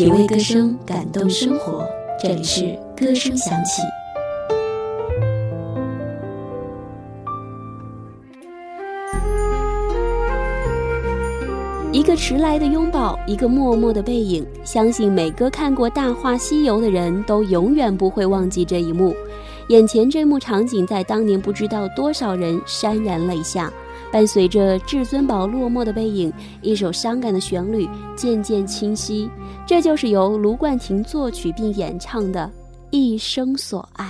品味歌声，感动生活。这里是歌声响起。一个迟来的拥抱，一个默默的背影，相信每个看过《大话西游》的人都永远不会忘记这一幕。眼前这幕场景，在当年不知道多少人潸然泪下。伴随着至尊宝落寞的背影，一首伤感的旋律渐渐清晰。这就是由卢冠廷作曲并演唱的《一生所爱》。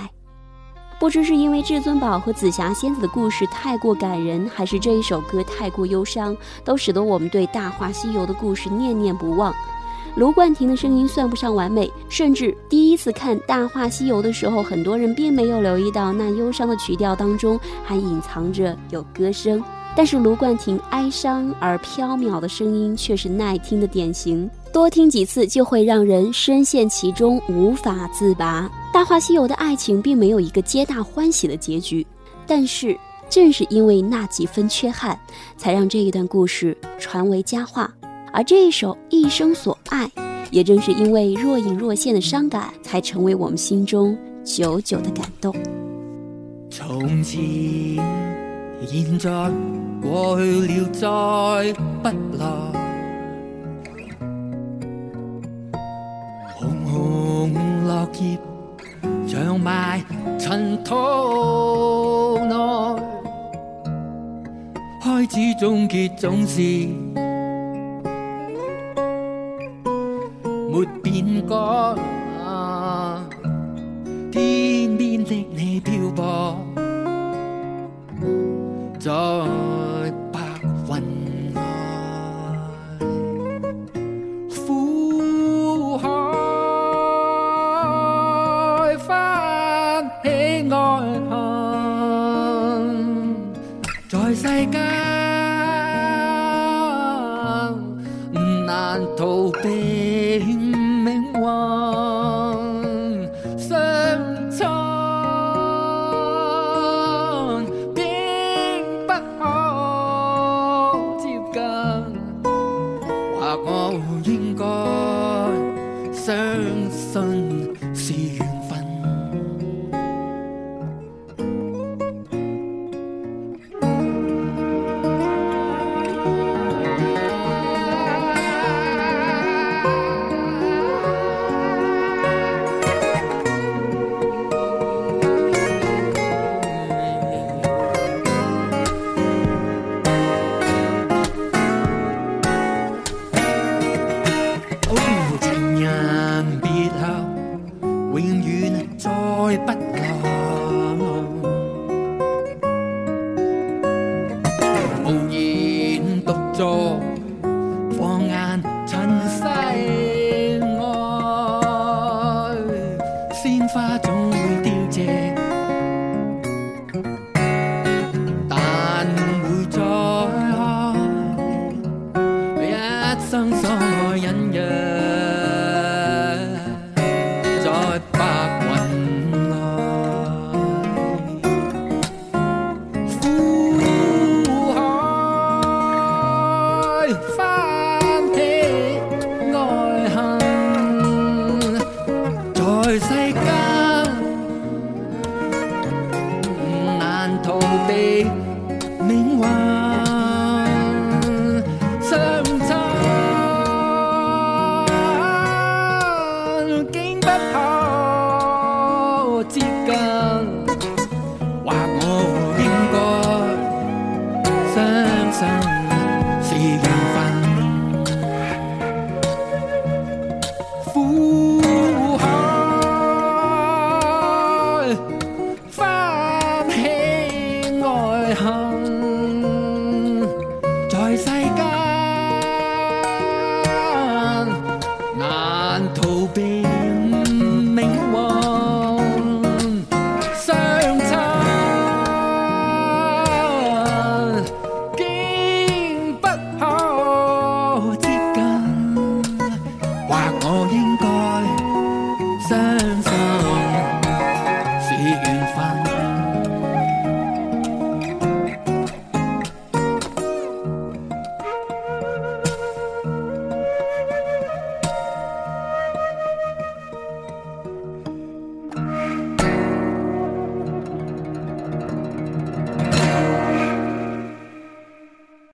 不知是因为至尊宝和紫霞仙子的故事太过感人，还是这一首歌太过忧伤，都使得我们对《大话西游》的故事念念不忘。卢冠廷的声音算不上完美，甚至第一次看《大话西游》的时候，很多人并没有留意到那忧伤的曲调当中还隐藏着有歌声。但是卢冠廷哀伤而飘渺的声音却是耐听的典型，多听几次就会让人深陷其中无法自拔。《大话西游》的爱情并没有一个皆大欢喜的结局，但是正是因为那几分缺憾，才让这一段故事传为佳话。而这一首《一生所爱》，也正是因为若隐若现的伤感，才成为我们心中久久的感动。从前。现在过去了，再不来。红红落叶长埋尘土内，开始终结总是没变改。天边的你漂泊。在白云外，苦海翻起爱恨，在世间难逃避。命运爱不够。你話。heart.